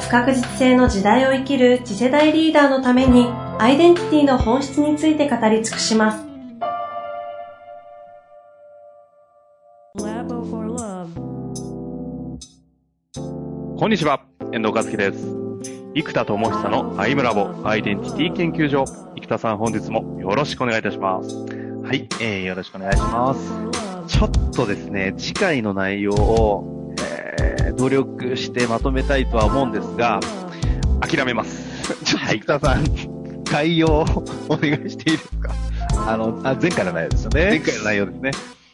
不確実性の時代を生きる次世代リーダーのためにアイデンティティの本質について語り尽くします。こんにちは、遠藤和樹です。生田智久のアイムラボアイデンティティ研究所。生田さん本日もよろしくお願いいたします。はい、えー、よろしくお願いします。ちょっとですね、次回の内容を、えー、努力してまとめたいとは思うんですが、諦めます。ちょっと生田さん、概要をお願いしていいですか？あの、あ、前回の内容ですよね。前回の内容ですね。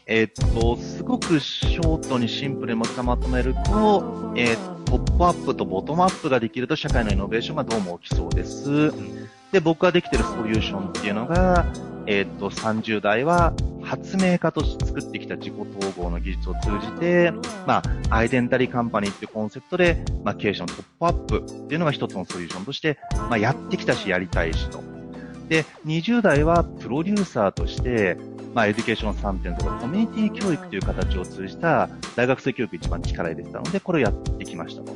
えー、っと、すごくショートにシンプルにまとめると、えー、トップアップとボトムアップができると社会のイノベーションがどうも起きそうです。で、僕ができてるソリューションっていうのが、えっ、と、30代は発明家として作ってきた自己統合の技術を通じて、まあ、アイデンタリーカンパニーっていうコンセプトで、まあ、経営者のトップアップっていうのが一つのソリューションとして、まあ、やってきたし、やりたいしと。で、20代はプロデューサーとして、まあ、エデュケーション3.0、コミュニティ教育という形を通じた大学生教育一番力入れてたので、これをやってきましたと。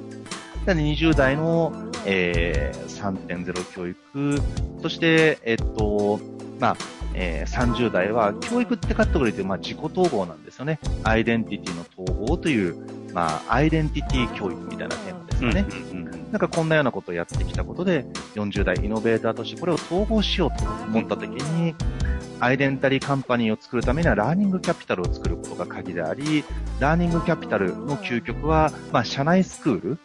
で、20代の、えー、3.0教育、そして、えっと、まあ、えー、30代は教育ってカテゴリーで、まあ、自己統合なんですよね。アイデンティティの統合という、まあ、アイデンティティ教育みたいなテーマですよね。うんうんうん、なんかこんなようなことをやってきたことで、40代イノベーターとしてこれを統合しようと思ったときに、アイデンタリーカンパニーを作るためにはラーニングキャピタルを作ることが鍵であり、ラーニングキャピタルの究極は、まあ、社内スクール、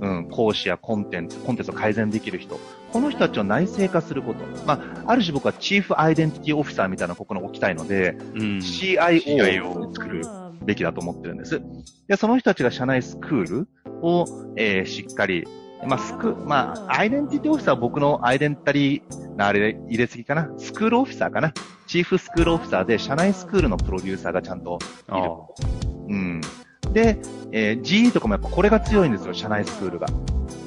うん、講師やコンテンツ、コンテンツを改善できる人、この人たちを内製化すること。まあ、ある種僕はチーフアイデンティティオフィサーみたいなここに置きたいので、うん、CIO を作るべきだと思ってるんです。で、その人たちが社内スクールを、えー、しっかりまあ、スク、まあ、アイデンティティオフィサーは僕のアイデンタリーなあれ入れすぎかな。スクールオフィサーかな。チーフスクールオフィサーで、社内スクールのプロデューサーがちゃんといる。うん。で、えー、GE とかもやっぱこれが強いんですよ、社内スクールが。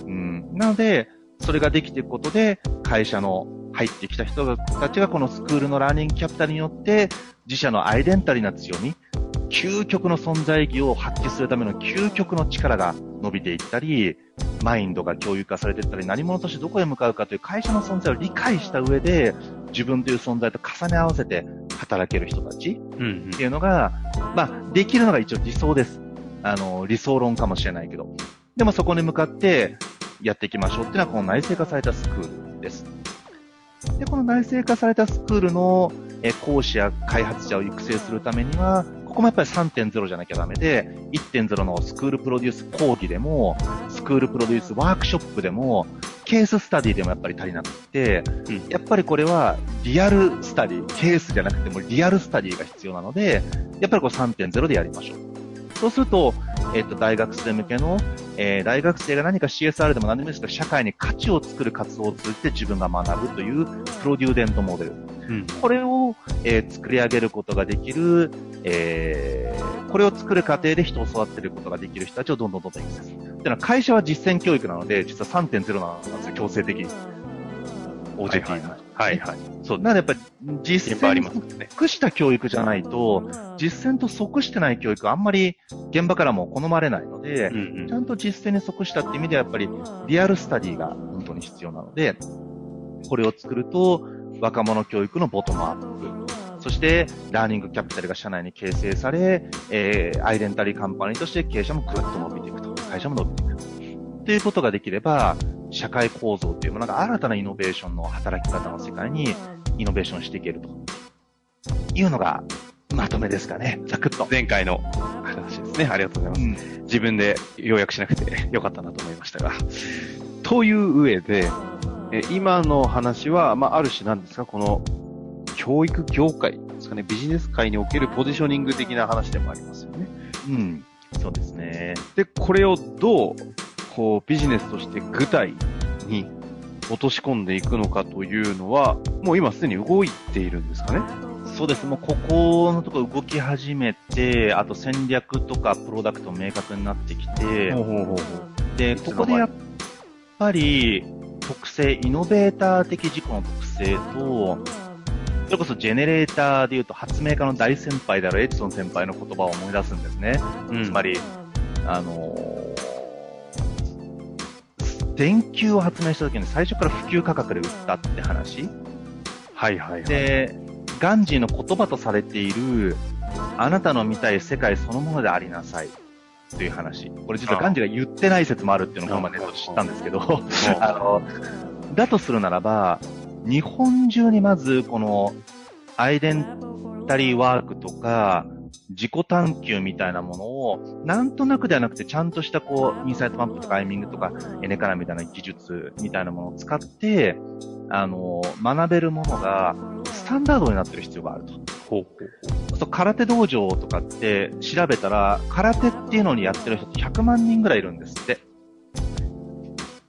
うん。なので、それができていくことで、会社の入ってきた人たちがこのスクールのラーニングキャピタルによって、自社のアイデンタリーな強み、究極の存在意義を発揮するための究極の力が伸びていったり、マインドが共有化されていったり、何者としてどこへ向かうかという会社の存在を理解した上で、自分という存在と重ね合わせて働ける人たちっていうのが、うんうん、まあ、できるのが一応理想です。あの、理想論かもしれないけど。でもそこに向かってやっていきましょうっていうのは、この内製化されたスクールです。で、この内製化されたスクールの講師や開発者を育成するためには、ここもやっぱり3.0じゃなきゃダメで、1.0のスクールプロデュース講義でも、スクールプロデュースワークショップでも、ケーススタディでもやっぱり足りなくて、うん、やっぱりこれはリアルスタディ、ケースじゃなくてもリアルスタディが必要なので、やっぱりこう3.0でやりましょう。そうすると、えっ、と、大学生向けの、えー、大学生が何か CSR でも何でもいいですが、社会に価値を作る活動を通じて自分が学ぶというプロデューデントモデル。うん、これを、えー、作り上げることができる、えー、これを作る過程で人を育てることができる人たちをどんどんどんどん育成する。っていうのは会社は実践教育なので、実は3.0なんですよ、強制的に。OJT の。はいはい。そう。なのでやっぱり実践に即した教育じゃないと、実践と即してない教育はあんまり現場からも好まれないので、うんうん、ちゃんと実践に即したって意味ではやっぱりリアルスタディが本当に必要なので、これを作ると若者教育のボトムアップ。そして、ラーニングキャピタルが社内に形成され、えー、アイデンタリーカンパニーとして経営者もぐっと伸びていくと。会社も伸びていく。ということができれば、社会構造というものが新たなイノベーションの働き方の世界にイノベーションしていけるというのがまとめですかね。ざくっと。前回の話ですね。ありがとうございます。うん、自分で要約しなくて よかったなと思いましたが。という上で、え今の話は、まあ、ある種なんですか、この教育業界ですかね、ビジネス界におけるポジショニング的な話でもありますよね。うん。そうですね。で、これをどうこう、ビジネスとして具体に落とし込んでいくのかというのは、もう今すでに動いているんですかね？そうです。もうここのところ動き始めて、あと戦略とかプロダクト明確になってきて、ほうほうほうで、ここでやっぱり特性、イノベーター的自己の特性と、それこそジェネレーターで言うと発明家の大先輩であるエジソン先輩の言葉を思い出すんですね。うんつまり、あのー電球を発明した時に最初から普及価格で売ったって話？はいはいはい。で、ガンジーの言葉とされている、あなたの見たい世界そのものでありなさい。という話。これ実はガンジーが言ってない説もあるっていうのをこの前ネットで知ったんですけど、あの、だとするならば、日本中にまずこのアイデンタリーワークとか、自己探求みたいなものを、なんとなくではなくて、ちゃんとしたこう、インサイトマップとかアイミングとか、エネカラみたいな技術みたいなものを使って、あの、学べるものが、スタンダードになってる必要があると。ほうほうそう空手道場とかって調べたら、空手っていうのにやってる人って100万人ぐらいいるんですって。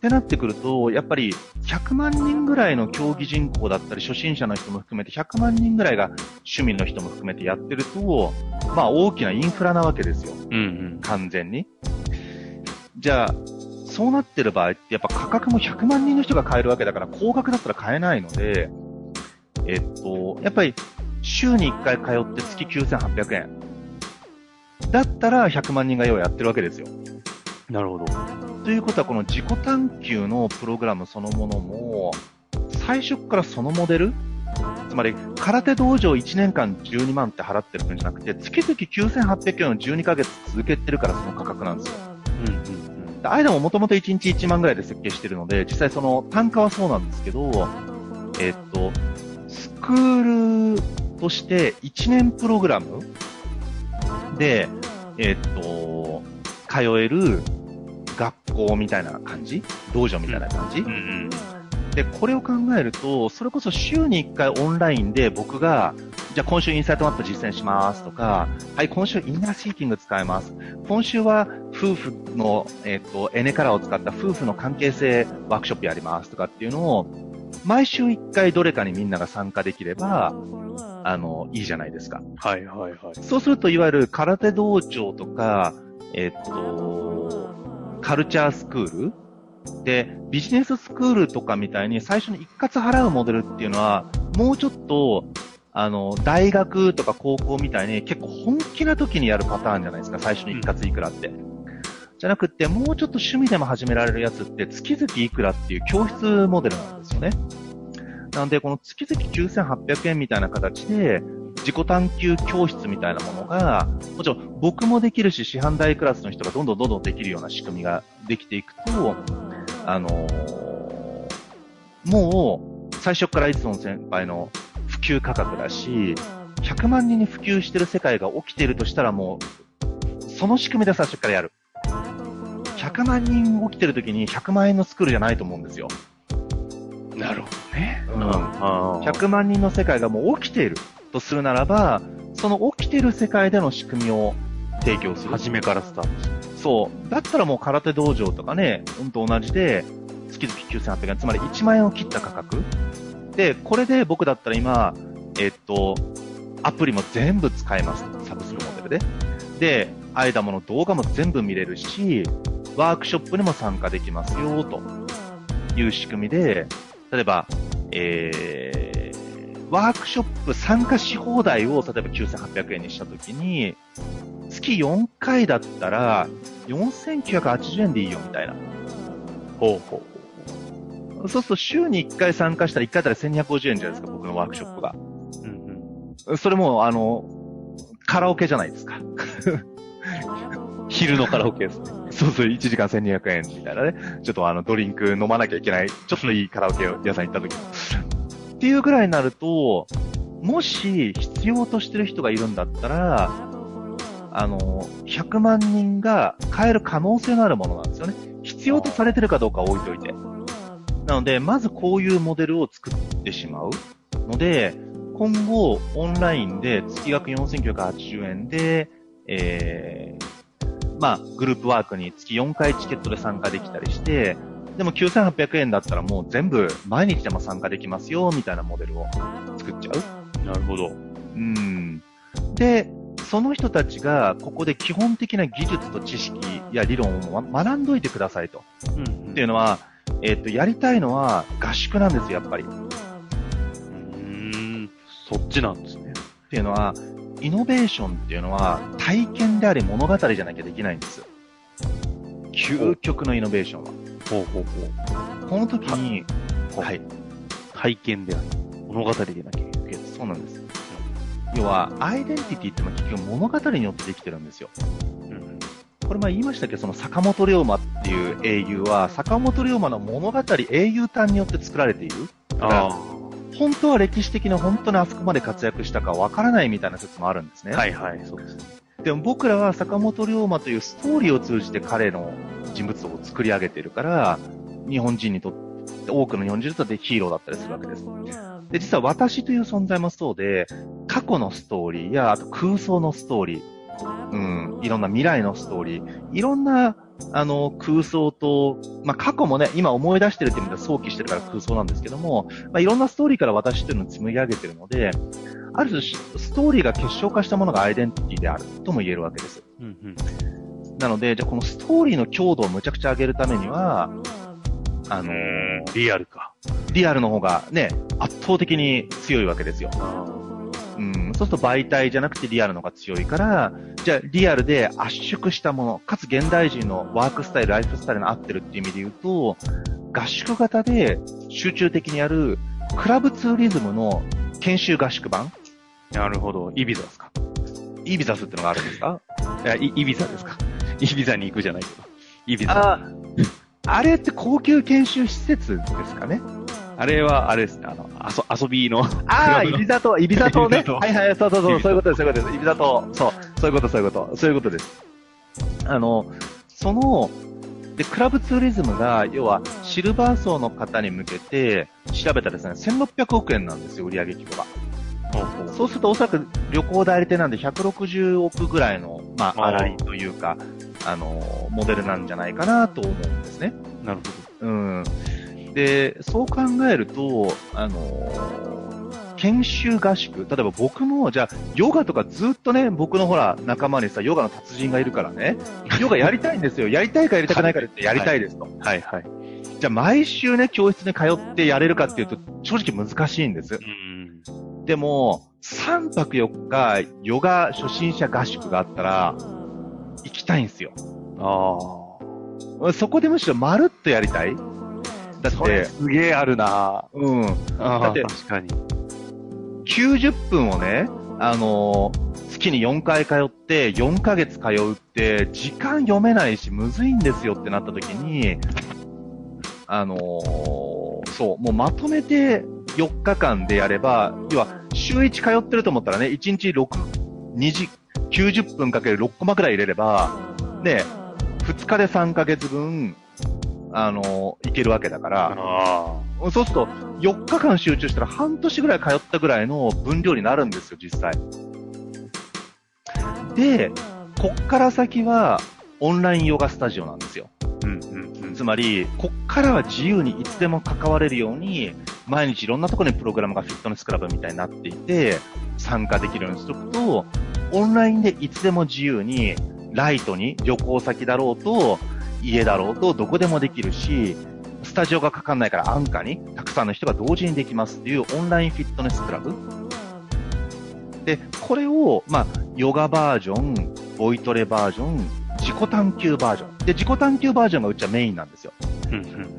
ってなってくると、やっぱり100万人ぐらいの競技人口だったり、初心者の人も含めて100万人ぐらいが趣味の人も含めてやってると、まあ大きなインフラなわけですよ。うんうん。完全に。じゃあ、そうなってる場合って、やっぱ価格も100万人の人が買えるわけだから、高額だったら買えないので、えっと、やっぱり、週に1回通って月9800円。だったら100万人が要はやってるわけですよ。なるほど。ということは、この自己探求のプログラムそのものも、最初からそのモデルつまり、空手道場1年間12万って払ってるんじゃなくて、月々9800円を12ヶ月続けてるからその価格なんですよ。うんうんでアイダももともと1日1万ぐらいで設計してるので、実際その単価はそうなんですけど、えっと、スクールとして1年プログラムで、えっと、通える学校みたいな感じ？道場みたいな感じ、うん。うんで、これを考えると、それこそ週に1回オンラインで僕が、じゃあ今週インサイトマップ実践しますとか、はい、今週インナーシーキング使います。今週は夫婦の、えっ、と、エネカラーを使った夫婦の関係性ワークショップやりますとかっていうのを、毎週1回どれかにみんなが参加できれば、あの、いいじゃないですか。はいはいはい。そうすると、いわゆる空手道場とか、えっと、カルチャースクール？で、ビジネススクールとかみたいに最初に一括払うモデルっていうのは、もうちょっと、あの、大学とか高校みたいに結構本気な時にやるパターンじゃないですか、最初に一括いくらって。じゃなくて、もうちょっと趣味でも始められるやつって月々いくらっていう教室モデルなんですよね。なので、この月々9800円みたいな形で、自己探求教室みたいなものが、もちろん僕もできるし、師範代クラスの人がどんどんどんどんできるような仕組みができていくと、あのーもう、最初からイツソン先輩の普及価格だし、100万人に普及してる世界が起きているとしたらもう、その仕組みで最初からやる。100万人起きてる時に100万円のスクールじゃないと思うんですよ。なるほどね。うんあー100万人の世界がもう起きているとするならば、その起きている世界での仕組みを提供する。初めからスタートする。そう。だったらもう空手道場とかね、うんと同じで、月々9800円、つまり1万円を切った価格。で、これで僕だったら今、えっと、アプリも全部使えますと。サブスクモデルで。で、アイダモの動画も全部見れるし、ワークショップにも参加できますよ、という仕組みで、例えば、えー、ワークショップ参加し放題を例えば9800円にしたときに、月4回だったら、4980円でいいよみたいな。ほうほそうすると週に1回参加したら1回だったら1250円じゃないですか、僕のワークショップが。う。うんうん。それも、あの、カラオケじゃないですか。昼のカラオケですね。そうそう、1時間1200円みたいなね。ちょっとあの、ドリンク飲まなきゃいけない、ちょっといいカラオケ屋さん行った時っていうぐらいになると、もし必要としてる人がいるんだったら、あの、100万人が買える可能性のあるものなんですよね。必要とされてるかどうか置いといて。なので、まずこういうモデルを作ってしまうので、今後、オンラインで月額4980円で、えー、まあ、グループワークに月4回チケットで参加できたりして、でも9800円だったらもう全部毎日でも参加できますよ、みたいなモデルを作っちゃう。なるほど。うん。で、その人たちがここで基本的な技術と知識や理論をま学んどいてくださいと。うん。っていうのは、えっ、と、やりたいのは合宿なんですよ、やっぱり。っうーん。そっちなんですね。ていうのは、イノベーションっていうのは体験であり物語じゃなきゃできないんですよ。究極のイノベーションは。ほうほうほこの時に、う。はい。い。体験であり、物語でなきゃいけない。そうなんです。要は、アイデンティティってのは結局物語によってできてるんですよ。うん。これ前言いましたけど、その坂本龍馬っていう英雄は、坂本龍馬の物語、英雄譚によって作られている。あ本当は歴史的な本当にあそこまで活躍したかわからないみたいな説もあるんですね。あ。はいはい、そうですね。でも僕らは坂本龍馬というストーリーを通じて彼の人物を作り上げているから、日本人にとって、多くの日本人にとってヒーローだったりするわけです。で、実は私という存在もそうで、過去のストーリーや、あと空想のストーリー、うん、いろんな未来のストーリー、いろんな、あの、空想と、まあ、過去もね、今思い出してるっていう意味では想起してるから空想なんですけども、まあ、いろんなストーリーから私というのを紡ぎ上げてるので、ある種、ストーリーが結晶化したものがアイデンティティであるとも言えるわけです。うんうん。なので、じゃあこのストーリーの強度をむちゃくちゃ上げるためには、あのーリアルか。リアルの方がね、圧倒的に強いわけですよ。そうすると媒体じゃなくてリアルの方が強いから、じゃあリアルで圧縮したもの、かつ現代人のワークスタイル、ライフスタイルに合ってるっていう意味で言うと、合宿型で集中的にやるクラブツーリズムの研修合宿版なるほど。イビザですか？イビザスってのがあるんですか？いや、イイビザですか？イビザに行くじゃないけど。イビザ。ああれって高級研修施設ですかね？あれは、あれですね。あの、あそ遊びの。ああ、イビザ島、イビザ島ね。はいはい、そうそうそう、そういうことです、そういうことです。イビザ島、そう、そういうこと、そういうこと、そういうことです。あの、その、で、クラブツーリズムが、要は、シルバー層の方に向けて、調べたらですね、1600億円なんですよ、売上規模が。そうすると、おそらく旅行代理店なんで160億ぐらいの、まあ、粗いというか、あの、モデルなんじゃないかなと思うんですね。なるほうん。で、そう考えると、あのー研修合宿、例えば僕も、じゃあ、ヨガとかずっとね、僕のほら、仲間にさ、ヨガの達人がいるからね、ヨガやりたいんですよ。やりたいかやりたくないかってやりたいですと。ど。はいはい。じゃあ、毎週ね、教室に通ってやれるかっていうと、正直難しいんです。うん。でも、3泊4日、ヨガ初心者合宿があったら、行きたいんですよ。あそこでむしろまるっとやりたいだって、すげえあるなうん。あだって確かに。90分をね、あのー月に4回通って、4ヶ月通うって、時間読めないし、むずいんですよってなった時に、あのーそう、もうまとめて4日間でやれば、要は、週1通ってると思ったらね、1日6、2時、90分かける6コマくらい入れれば、ね、2日で3ヶ月分、あのーいけるわけだから、あそうすると、4日間集中したら半年ぐらい通ったぐらいの分量になるんですよ、実際。で、こっから先は、オンラインヨガスタジオなんですよ。あ。うんうんうん。つまり、こっからは自由にいつでも関われるように、毎日いろんなところにプログラムがフィットネスクラブみたいになっていて、参加できるようにしとくと、オンラインでいつでも自由に、ライトに旅行先だろうと、家だろうと、どこでもできるし、スタジオがかかんないから安価に、たくさんの人が同時にできますっていうオンラインフィットネスクラブ。で、これを、まあ、ヨガバージョン、ボイトレバージョン、自己探求バージョン。で、自己探求バージョンがうちはメインなんですよ。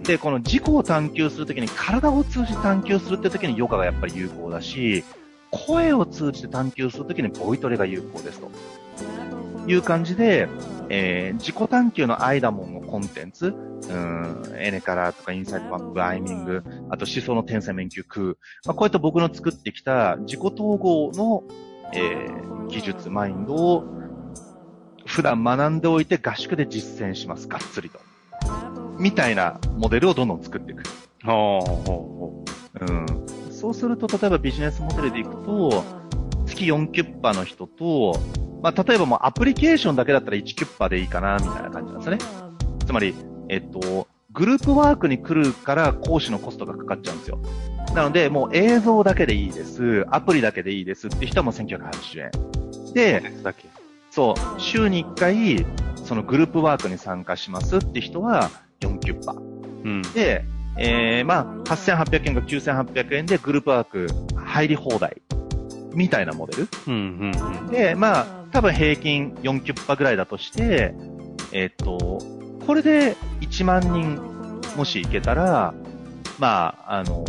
で、この自己を探求するときに、体を通じて探求するってときにヨガがやっぱり有効だし、声を通じて探求するときにボイトレが有効ですと。いう感じで、えー、自己探求のアイダモンのコンテンツ、うん、エネカラーとかインサイトマップ、アイミング、あと思想の天才免許空、まあ、こういった僕の作ってきた自己統合の、えー、技術、マインドを普段学んでおいて合宿で実践します。がっつりと。みたいなモデルをどんどん作っていく。ほうほうん。そうすると、例えばビジネスモデルでいくと、月4キュッパの人と、まあ、例えばもうアプリケーションだけだったら1キュッパでいいかな、みたいな感じなんですよね。つまり、えっと、グループワークに来るから講師のコストがかかっちゃうんですよ。なので、もう映像だけでいいです、アプリだけでいいですって人はもう1980円。で、そう、週に1回、そのグループワークに参加しますって人は4キュッパ。うん、で、えー、まあ、8800円か9800円でグループワーク入り放題。みたいなモデル。うんうんうん、で、まあ、多分平均4キュッパぐらいだとして、えっ、と、これで1万人もしいけたら、まあ、あの、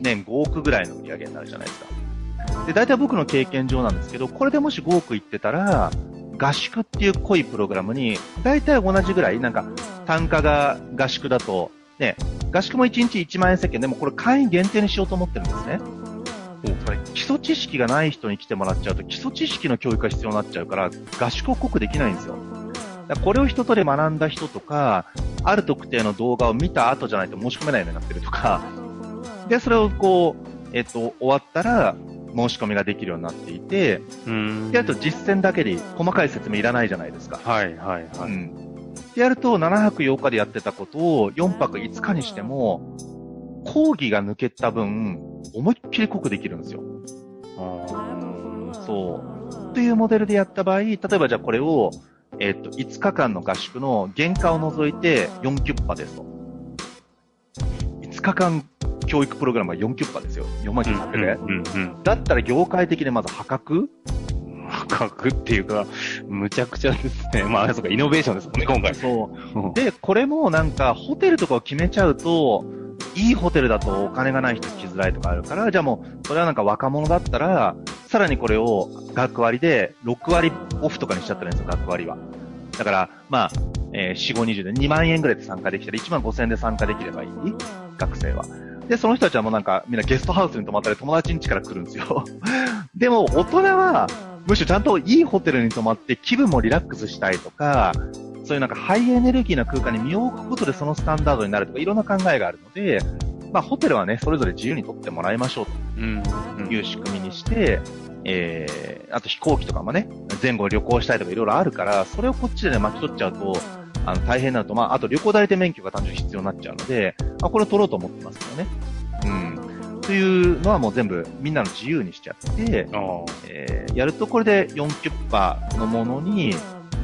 年5億ぐらいの売り上げになるじゃないですか。で、大体僕の経験上なんですけど、これでもし5億いってたら、合宿っていう濃いプログラムに、大体同じぐらい、なんか、単価が合宿だと、ね、合宿も1日1万円世間でもこれ会員限定にしようと思ってるんですね。つまり基礎知識がない人に来てもらっちゃうと基礎知識の教育が必要になっちゃうから合宿を濃くできないんですよ。これを一通り学んだ人とか、ある特定の動画を見た後じゃないと申し込めないようになってるとか、で、それをこう、えっと、終わったら、申し込みができるようになっていて、で、あと実践だけで細かい説明いらないじゃないですか。はい、はい、はい。うん。でやると、7泊8日でやってたことを4泊5日にしても、講義が抜けた分、思いっきり濃くできるんですよ。そう。というモデルでやった場合、例えばじゃあこれを、えっ、と、5日間の合宿の原価を除いて4キュッパですと。5日間教育プログラムは4キュッパですよ。4万900円、うんうん、だったら業界的でまず破格？破格っていうか、むちゃくちゃですね。まあ、そうか、イノベーションですもんね、今回。そう。で、これもなんか、ホテルとかを決めちゃうと、いいホテルだとお金がない人来づらいとかあるから、じゃあもう、それはなんか若者だったら、さらにこれを学割で6割オフとかにしちゃったらいいんですよ、学割は。だから、まあ、えー、4、5、20で2万円ぐらいで参加できたら1万5千円で参加できればいい学生は。で、その人たちはもうなんかみんなゲストハウスに泊まったり友達ん家から来るんですよ。でも大人はむしろちゃんといいホテルに泊まって気分もリラックスしたいとか、そういうなんかハイエネルギーな空間に身を置くことでそのスタンダードになるとかいろんな考えがあるので、まあホテルはね、それぞれ自由に取ってもらいましょうという仕組みにして、えー、あと飛行機とかもね、前後旅行したいとかいろいろあるから、それをこっちでね、巻き取っちゃうと、あの、大変になると、まあ、あと旅行代理店免許が単純に必要になっちゃうので、まあ、これを取ろうと思ってますけどね。うん。というのはもう全部みんなの自由にしちゃって、えー、やるとこれで4キュッパのものに、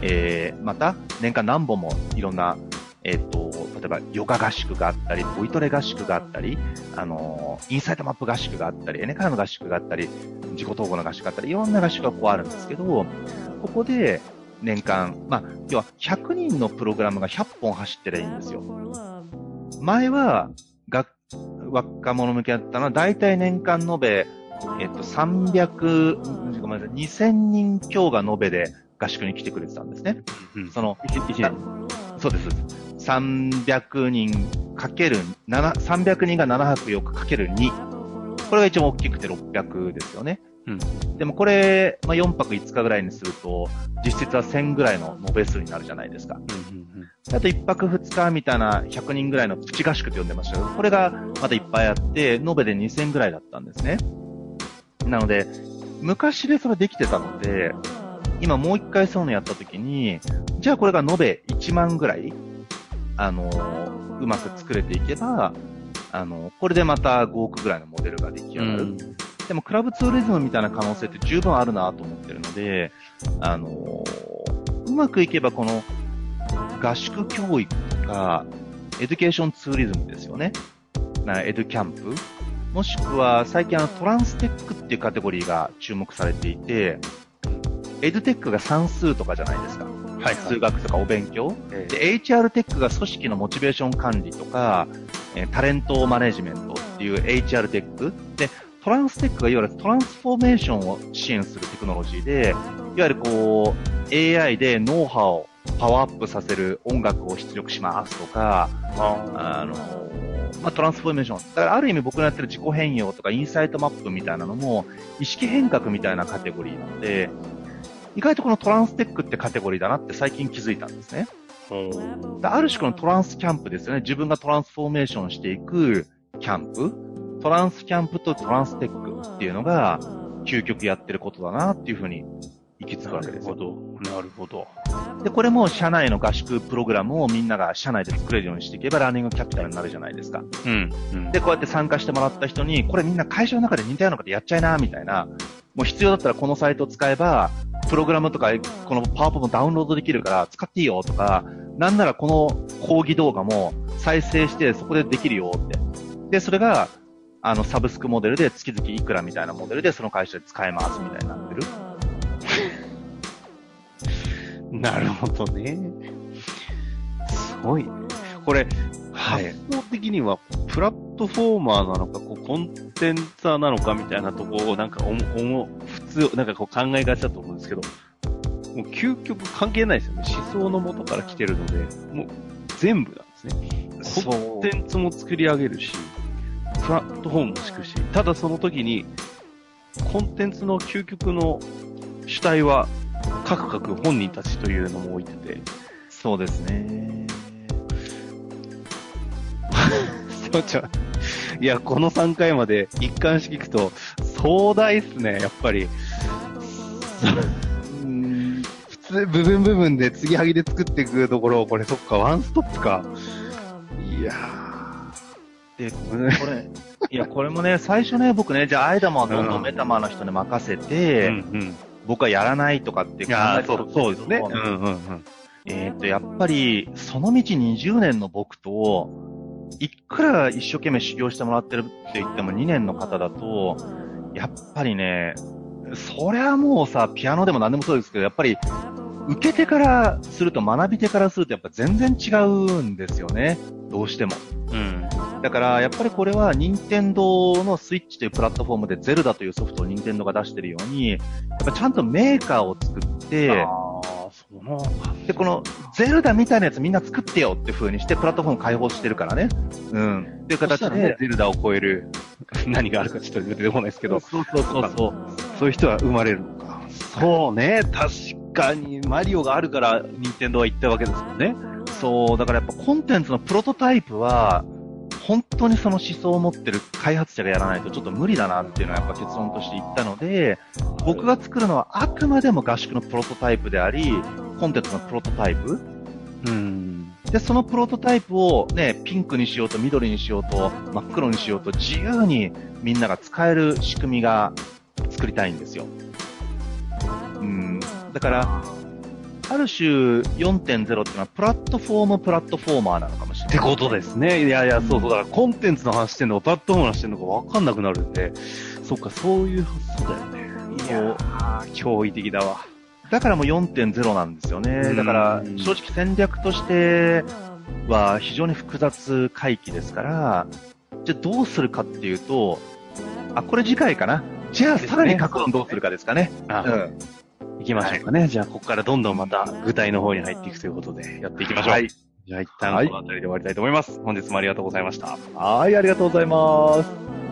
えー、また年間何本もいろんな、えっ、ー、と、例えばヨガ合宿があったり、ボイトレ合宿があったり、あのインサイトマップ合宿があったり、エネカーの合宿があったり、自己統合の合宿があったり、いろんな合宿がこうあるんですけど、ここで年間、まあ、要は100人のプログラムが100本走ってりゃいいんですよ。前は、学、若者向けだったのは、だいたい年間延べ、えっと、300、ごめんなさい、2000人強が延べで合宿に来てくれてたんですね。うん、その、1年。そうです。300人かける7、300人が7泊4日かける2。これが一番大きくて600ですよね。うん。でもこれ、まあ、4泊5日ぐらいにすると、実質は1000ぐらいの延べ数になるじゃないですか。うんうんうん、あと1泊2日みたいな100人ぐらいのプチ合宿と呼んでましたけど、これがまたいっぱいあって、延べで2000ぐらいだったんですね。なので、昔でそれできてたので、今もう一回そういうのやったときに、じゃあこれが延べ1万ぐらい、あのー、うまく作れていけば、あの、これでまた5億ぐらいのモデルが出来上がる。うん、でも、クラブツーリズムみたいな可能性って十分あるなと思ってるので、あの、うまくいけばこの合宿教育とか、エデュケーションツーリズムですよね。なエドキャンプもしくは最近あのトランステックっていうカテゴリーが注目されていて、エドテックが算数とかじゃないですか。はい、数学とかお勉強、えー、で、HR テックが組織のモチベーション管理とか、えー、タレントマネジメントっていう HR テック。で、トランステックがいわゆるトランスフォーメーションを支援するテクノロジーで、いわゆるこう、AI でノウハウをパワーアップさせる音楽を出力しますとか、あの、まあ、トランスフォーメーション。だからある意味僕のやってる自己変容とかインサイトマップみたいなのも意識変革みたいなカテゴリーなので、意外とこのトランステックってカテゴリーだなって最近気づいたんですね。ある種このトランスキャンプですよね。自分がトランスフォーメーションしていくキャンプ。トランスキャンプとトランステックっていうのが究極やってることだなっていうふうに行き着くわけですよ。なるほど。なるほど。で、これも社内の合宿プログラムをみんなが社内で作れるようにしていけばラーニングキャピタルになるじゃないですか。うん。うん。で、こうやって参加してもらった人に、これみんな会社の中で似たようなことやっちゃいな、みたいな。もう必要だったらこのサイトを使えば、プログラムとか、このパワポもダウンロードできるから使っていいよとか、なんならこの講義動画も再生してそこでできるよって。で、それが、あの、サブスクモデルで月々いくらみたいなモデルでその会社で使えますみたいになってる。なるほどね。すごいね。これ、はい発想的には、プラットフォーマーなのか、こう、コンテンツァーなのかみたいなとこを、なんか、おも、おも、普通、なんかこう考えがちだと思うんですけど、もう究極関係ないですよね。思想の元から来てるので、もう全部なんですね。コンテンツも作り上げるし、プラットフォームも敷くし、ただその時に、コンテンツの究極の主体は、各々本人たちというのも置いてて、そうですね。そうちゃいや、この3回まで一貫して聞くと、壮大っすね、やっぱり。うーん普通、部分部分で継ぎはぎで作っていくところを、これそっか、ワンストップか。いやで、ー。これ、いや、これもね、最初ね、僕ね、じゃあ、アイダマはどんどんメタマーの人に任せて、うんうん。僕はやらないとかって考えてたんそう、そうですね。うんうんうん。えっ、と、やっぱり、その道20年の僕と、いくら一生懸命修行してもらってるって言っても2年の方だと、やっぱりね、そりゃもうさ、ピアノでも何でもそうですけど、やっぱり、受け手からすると学び手からするとやっぱ全然違うんですよね。どうしても。うん。だから、やっぱりこれは、任天堂のスイッチというプラットフォームでゼルダというソフトを任天堂が出してるように、やっぱちゃんとメーカーを作って、で、この、ゼルダみたいなやつみんな作ってよって風にして、プラットフォーム開放してるからね。うん。っていう形で、ね、ゼルダを超える 何があるかちょっと出てこないですけど、そうそうそうそう。そういう人は生まれるのか。そうね、確かに、マリオがあるから、任天堂は行ったわけですもんね。そう、だからやっぱコンテンツのプロトタイプは、本当にその思想を持ってる開発者がやらないとちょっと無理だなっていうのはやっぱ結論として言ったので、僕が作るのはあくまでも合宿のプロトタイプであり、コンテンツのプロトタイプうん。で、そのプロトタイプをね、ピンクにしようと緑にしようと真っ黒にしようと自由にみんなが使える仕組みが作りたいんですよ。うん。だから、ある種4.0っていうのはプラットフォームプラットフォーマーなのかもしれない。ってことですね。いやいや、そうそう。だからコンテンツの話してんのか、プラットフォームの話してんのか分かんなくなるんで、そっか、そういう発想だよね。いやー、驚異的だわ。だからもう4.0なんですよね。うんだから、正直戦略としては非常に複雑回帰ですから、じゃあどうするかっていうと、あ、これ次回かな。じゃあさらに各論どうするかですかね。あ、うん。行きましょうかね。じゃあ、ここからどんどんまた具体の方に入っていくということで、やっていきましょう。はい。じゃあ、一旦この辺りで終わりたいと思います。本日もありがとうございました。はい、ありがとうございます。